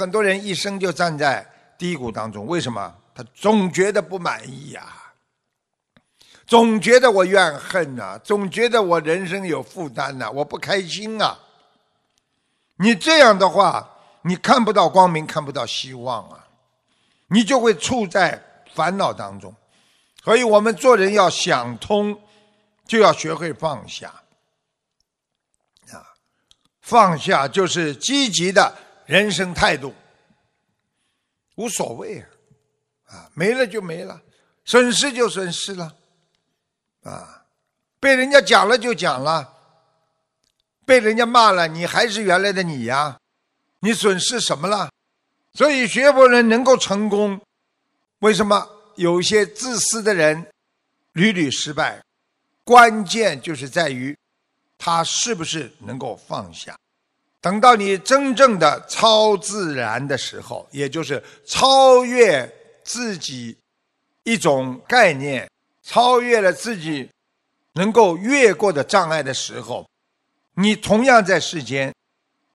很多人一生就站在低谷当中，为什么？他总觉得不满意呀，总觉得我怨恨呐，总觉得我人生有负担呐，我不开心啊。你这样的话，你看不到光明，看不到希望啊，你就会处在烦恼当中。所以我们做人要想通，就要学会放下。啊，放下就是积极的人生态度，无所谓啊，啊，没了就没了，损失就损失了，啊，被人家讲了就讲了。被人家骂了，你还是原来的你呀？你损失什么了？所以学佛人能够成功，为什么有些自私的人屡屡失败？关键就是在于他是不是能够放下。等到你真正的超自然的时候，也就是超越自己一种概念，超越了自己能够越过的障碍的时候。你同样在世间，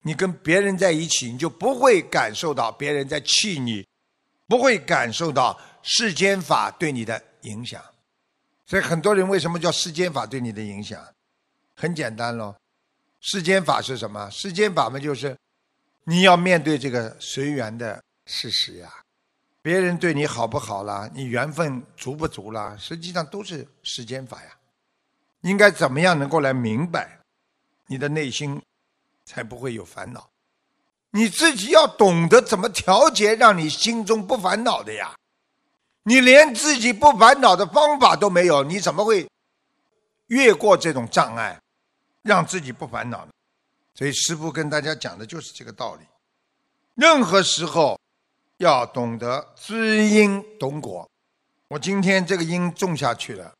你跟别人在一起，你就不会感受到别人在气你，不会感受到世间法对你的影响。所以很多人为什么叫世间法对你的影响？很简单喽，世间法是什么？世间法嘛，就是你要面对这个随缘的事实呀。别人对你好不好啦？你缘分足不足啦？实际上都是世间法呀。应该怎么样能够来明白？你的内心才不会有烦恼，你自己要懂得怎么调节，让你心中不烦恼的呀。你连自己不烦恼的方法都没有，你怎么会越过这种障碍，让自己不烦恼呢？所以师父跟大家讲的就是这个道理。任何时候要懂得知因懂果。我今天这个因种下去了，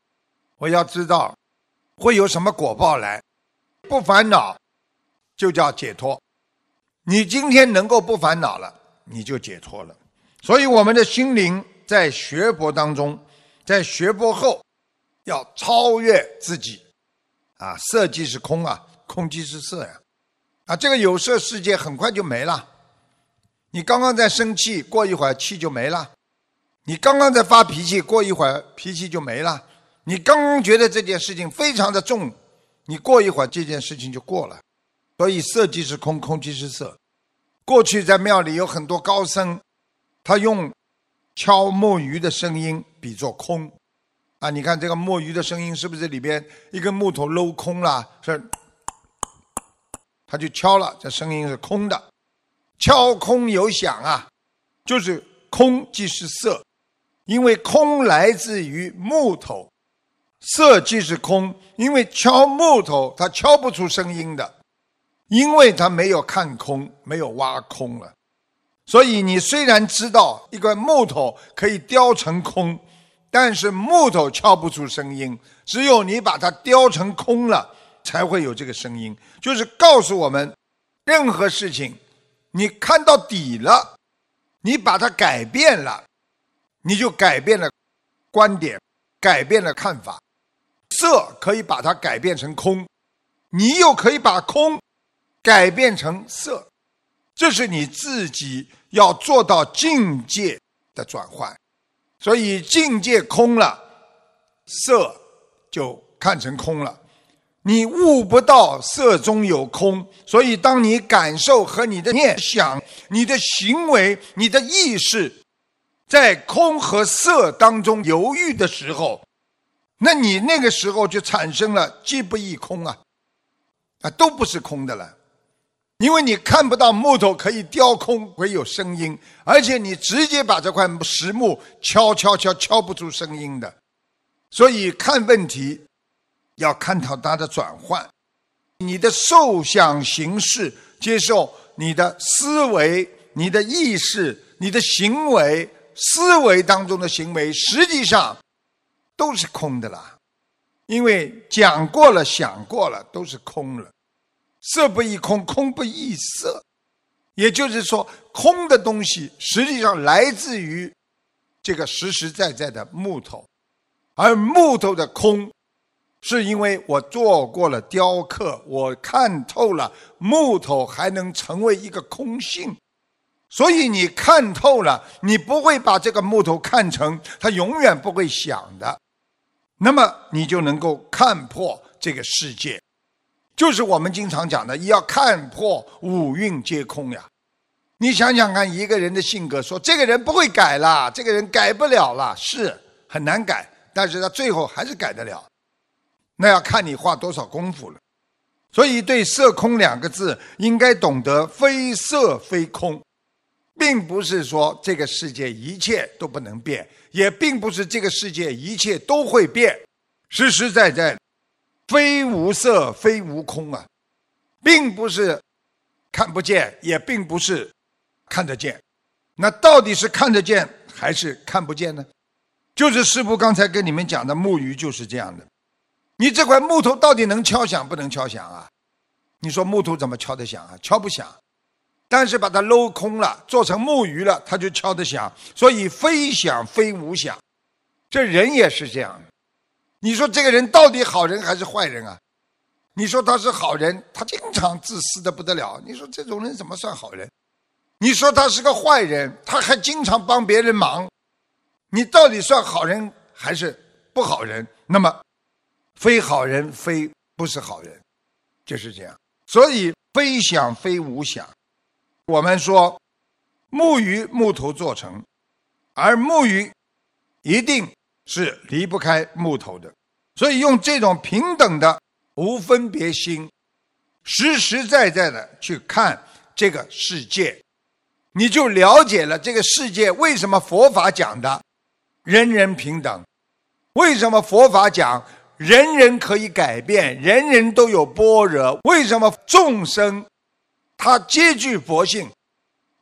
我要知道会有什么果报来。不烦恼，就叫解脱。你今天能够不烦恼了，你就解脱了。所以，我们的心灵在学佛当中，在学佛后，要超越自己。啊，色即是空啊，空即是色呀。啊，这个有色世界很快就没了。你刚刚在生气，过一会儿气就没了；你刚刚在发脾气，过一会儿脾气就没了；你刚刚觉得这件事情非常的重。你过一会儿这件事情就过了，所以色即是空，空即是色。过去在庙里有很多高僧，他用敲木鱼的声音比作空，啊，你看这个墨鱼的声音是不是里边一根木头镂空了？是，他就敲了，这声音是空的，敲空有响啊，就是空即是色，因为空来自于木头。色即是空，因为敲木头，它敲不出声音的，因为它没有看空，没有挖空了。所以你虽然知道一个木头可以雕成空，但是木头敲不出声音，只有你把它雕成空了，才会有这个声音。就是告诉我们，任何事情，你看到底了，你把它改变了，你就改变了观点，改变了看法。色可以把它改变成空，你又可以把空改变成色，这是你自己要做到境界的转换。所以境界空了，色就看成空了。你悟不到色中有空，所以当你感受和你的念想、你的行为、你的意识在空和色当中犹豫的时候。那你那个时候就产生了既不异空啊，啊都不是空的了，因为你看不到木头可以雕空，会有声音，而且你直接把这块实木敲敲敲敲不出声音的，所以看问题要看到它的转换，你的受想行识，接受你的思维、你的意识、你的行为，思维当中的行为，实际上。都是空的啦，因为讲过了、想过了，都是空了。色不异空，空不异色，也就是说，空的东西实际上来自于这个实实在在的木头，而木头的空，是因为我做过了雕刻，我看透了木头还能成为一个空性，所以你看透了，你不会把这个木头看成它永远不会响的，那么你就能够看破这个世界。就是我们经常讲的，要看破五蕴皆空呀。你想想看，一个人的性格，说这个人不会改了，这个人改不了了，是很难改，但是他最后还是改得了。那要看你花多少功夫了。所以，对“色空”两个字，应该懂得非色非空，并不是说这个世界一切都不能变，也并不是这个世界一切都会变。实实在在，非无色非无空啊，并不是看不见，也并不是看得见。那到底是看得见还是看不见呢？就是师傅刚才跟你们讲的木鱼就是这样的。你这块木头到底能敲响不能敲响啊？你说木头怎么敲得响啊？敲不响。但是把它镂空了，做成木鱼了，它就敲得响。所以非响非无响。这人也是这样。你说这个人到底好人还是坏人啊？你说他是好人，他经常自私的不得了。你说这种人怎么算好人？你说他是个坏人，他还经常帮别人忙。你到底算好人还是不好人？那么。非好人，非不是好人，就是这样。所以非想非无想。我们说木鱼木头做成，而木鱼一定是离不开木头的。所以用这种平等的无分别心，实实在在的去看这个世界，你就了解了这个世界为什么佛法讲的人人平等，为什么佛法讲。人人可以改变，人人都有般若。为什么众生他皆具佛性？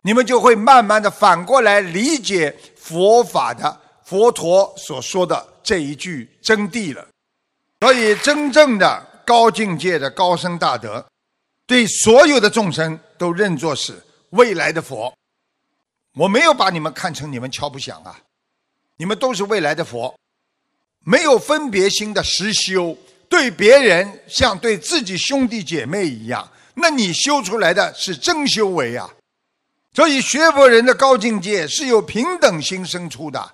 你们就会慢慢的反过来理解佛法的佛陀所说的这一句真谛了。所以，真正的高境界的高僧大德，对所有的众生都认作是未来的佛。我没有把你们看成你们敲不响啊，你们都是未来的佛。没有分别心的实修，对别人像对自己兄弟姐妹一样，那你修出来的是真修为啊！所以学佛人的高境界是有平等心生出的。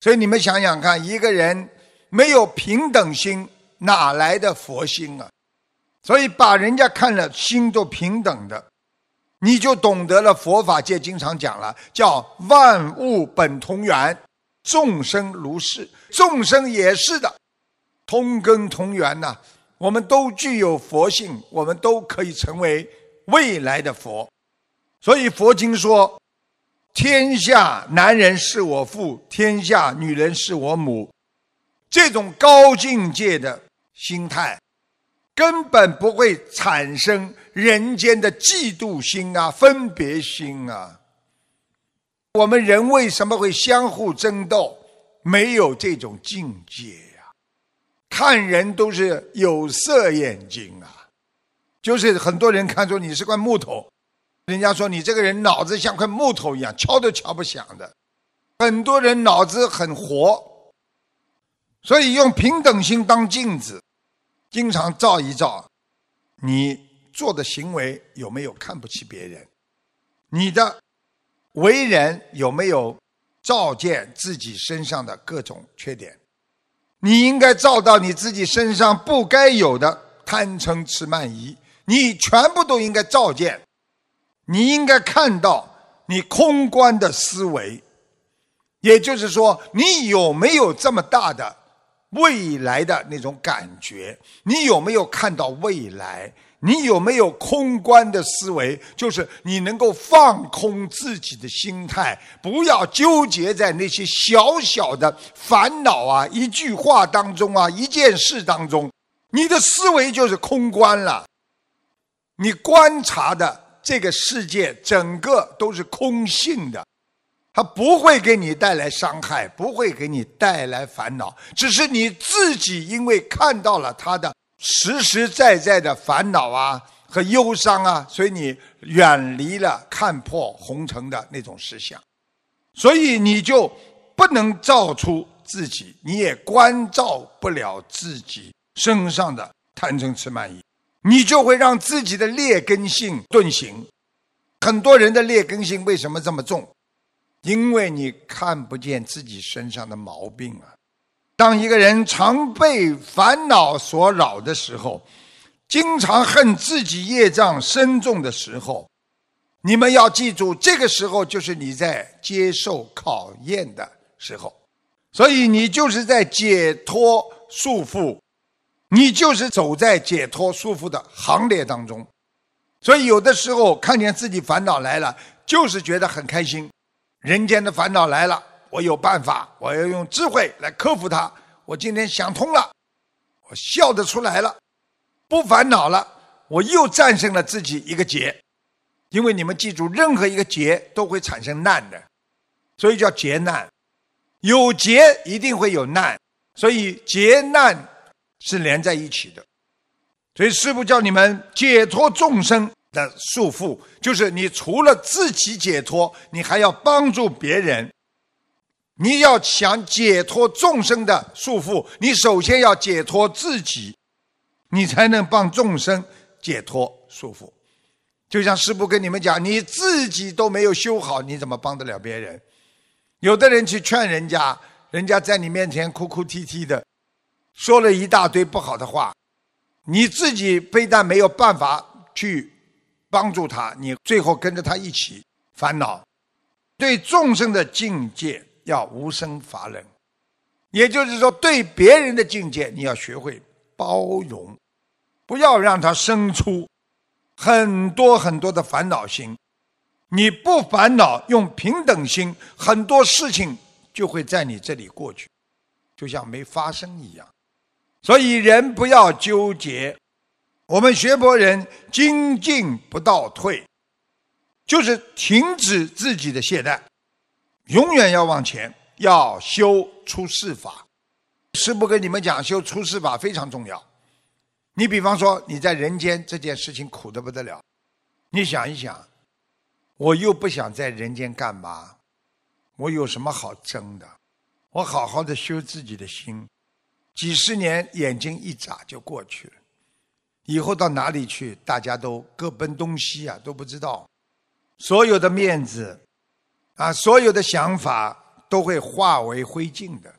所以你们想想看，一个人没有平等心，哪来的佛心啊？所以把人家看了心都平等的，你就懂得了佛法界经常讲了，叫万物本同源。众生如是，众生也是的，同根同源呐。我们都具有佛性，我们都可以成为未来的佛。所以佛经说：“天下男人是我父，天下女人是我母。”这种高境界的心态，根本不会产生人间的嫉妒心啊、分别心啊。我们人为什么会相互争斗？没有这种境界呀！看人都是有色眼睛啊，就是很多人看出你是块木头，人家说你这个人脑子像块木头一样，敲都敲不响的。很多人脑子很活，所以用平等心当镜子，经常照一照，你做的行为有没有看不起别人？你的。为人有没有照见自己身上的各种缺点？你应该照到你自己身上不该有的贪嗔痴慢疑，你全部都应该照见。你应该看到你空观的思维，也就是说，你有没有这么大的未来的那种感觉？你有没有看到未来？你有没有空观的思维？就是你能够放空自己的心态，不要纠结在那些小小的烦恼啊、一句话当中啊、一件事当中。你的思维就是空观了。你观察的这个世界，整个都是空性的，它不会给你带来伤害，不会给你带来烦恼，只是你自己因为看到了它的。实实在在的烦恼啊和忧伤啊，所以你远离了看破红尘的那种思想，所以你就不能照出自己，你也关照不了自己身上的贪嗔痴慢疑，你就会让自己的劣根性顿行。很多人的劣根性为什么这么重？因为你看不见自己身上的毛病啊。当一个人常被烦恼所扰的时候，经常恨自己业障深重的时候，你们要记住，这个时候就是你在接受考验的时候，所以你就是在解脱束缚，你就是走在解脱束缚的行列当中。所以有的时候看见自己烦恼来了，就是觉得很开心。人间的烦恼来了。我有办法，我要用智慧来克服它。我今天想通了，我笑得出来了，不烦恼了，我又战胜了自己一个劫。因为你们记住，任何一个劫都会产生难的，所以叫劫难。有劫一定会有难，所以劫难是连在一起的。所以师父叫你们解脱众生的束缚，就是你除了自己解脱，你还要帮助别人。你要想解脱众生的束缚，你首先要解脱自己，你才能帮众生解脱束缚。就像师父跟你们讲，你自己都没有修好，你怎么帮得了别人？有的人去劝人家，人家在你面前哭哭啼啼的，说了一大堆不好的话，你自己非但没有办法去帮助他，你最后跟着他一起烦恼。对众生的境界。要无生法忍，也就是说，对别人的境界，你要学会包容，不要让他生出很多很多的烦恼心。你不烦恼，用平等心，很多事情就会在你这里过去，就像没发生一样。所以，人不要纠结。我们学佛人精进不倒退，就是停止自己的懈怠。永远要往前，要修出世法。师父跟你们讲，修出世法非常重要。你比方说，你在人间这件事情苦的不得了，你想一想，我又不想在人间干嘛？我有什么好争的？我好好的修自己的心，几十年眼睛一眨就过去了。以后到哪里去，大家都各奔东西啊，都不知道。所有的面子。啊，所有的想法都会化为灰烬的，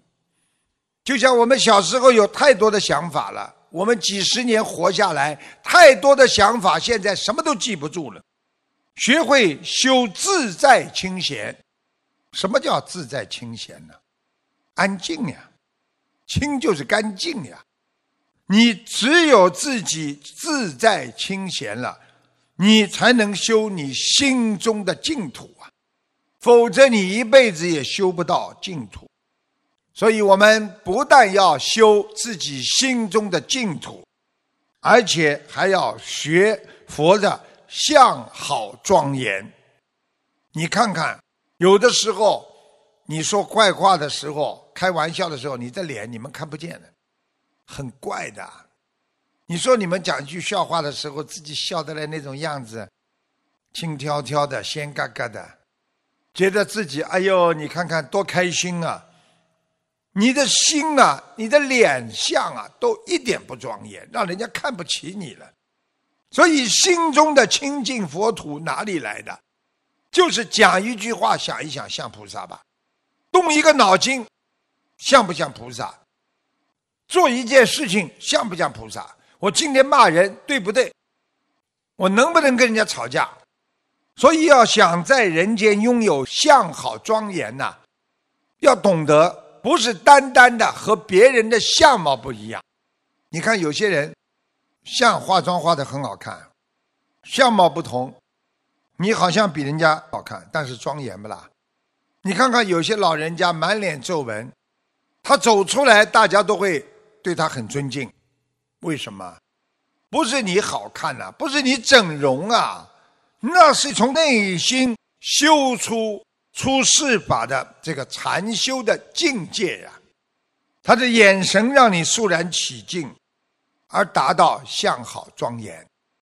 就像我们小时候有太多的想法了，我们几十年活下来，太多的想法，现在什么都记不住了。学会修自在清闲，什么叫自在清闲呢？安静呀，清就是干净呀。你只有自己自在清闲了，你才能修你心中的净土啊。否则，你一辈子也修不到净土。所以，我们不但要修自己心中的净土，而且还要学佛的相好庄严。你看看，有的时候你说怪话的时候、开玩笑的时候，你的脸你们看不见的，很怪的。你说你们讲一句笑话的时候，自己笑得来那种样子，轻飘飘的、仙嘎嘎的。觉得自己哎呦，你看看多开心啊！你的心啊，你的脸相啊，都一点不庄严，让人家看不起你了。所以心中的清净佛土哪里来的？就是讲一句话，想一想，像菩萨吧；动一个脑筋，像不像菩萨？做一件事情，像不像菩萨？我今天骂人，对不对？我能不能跟人家吵架？所以要想在人间拥有相好庄严呐，要懂得不是单单的和别人的相貌不一样。你看有些人，像化妆化的很好看，相貌不同，你好像比人家好看，但是庄严不啦？你看看有些老人家满脸皱纹，他走出来大家都会对他很尊敬，为什么？不是你好看呐，不是你整容啊。那是从内心修出出世法的这个禅修的境界呀，他的眼神让你肃然起敬，而达到相好庄严。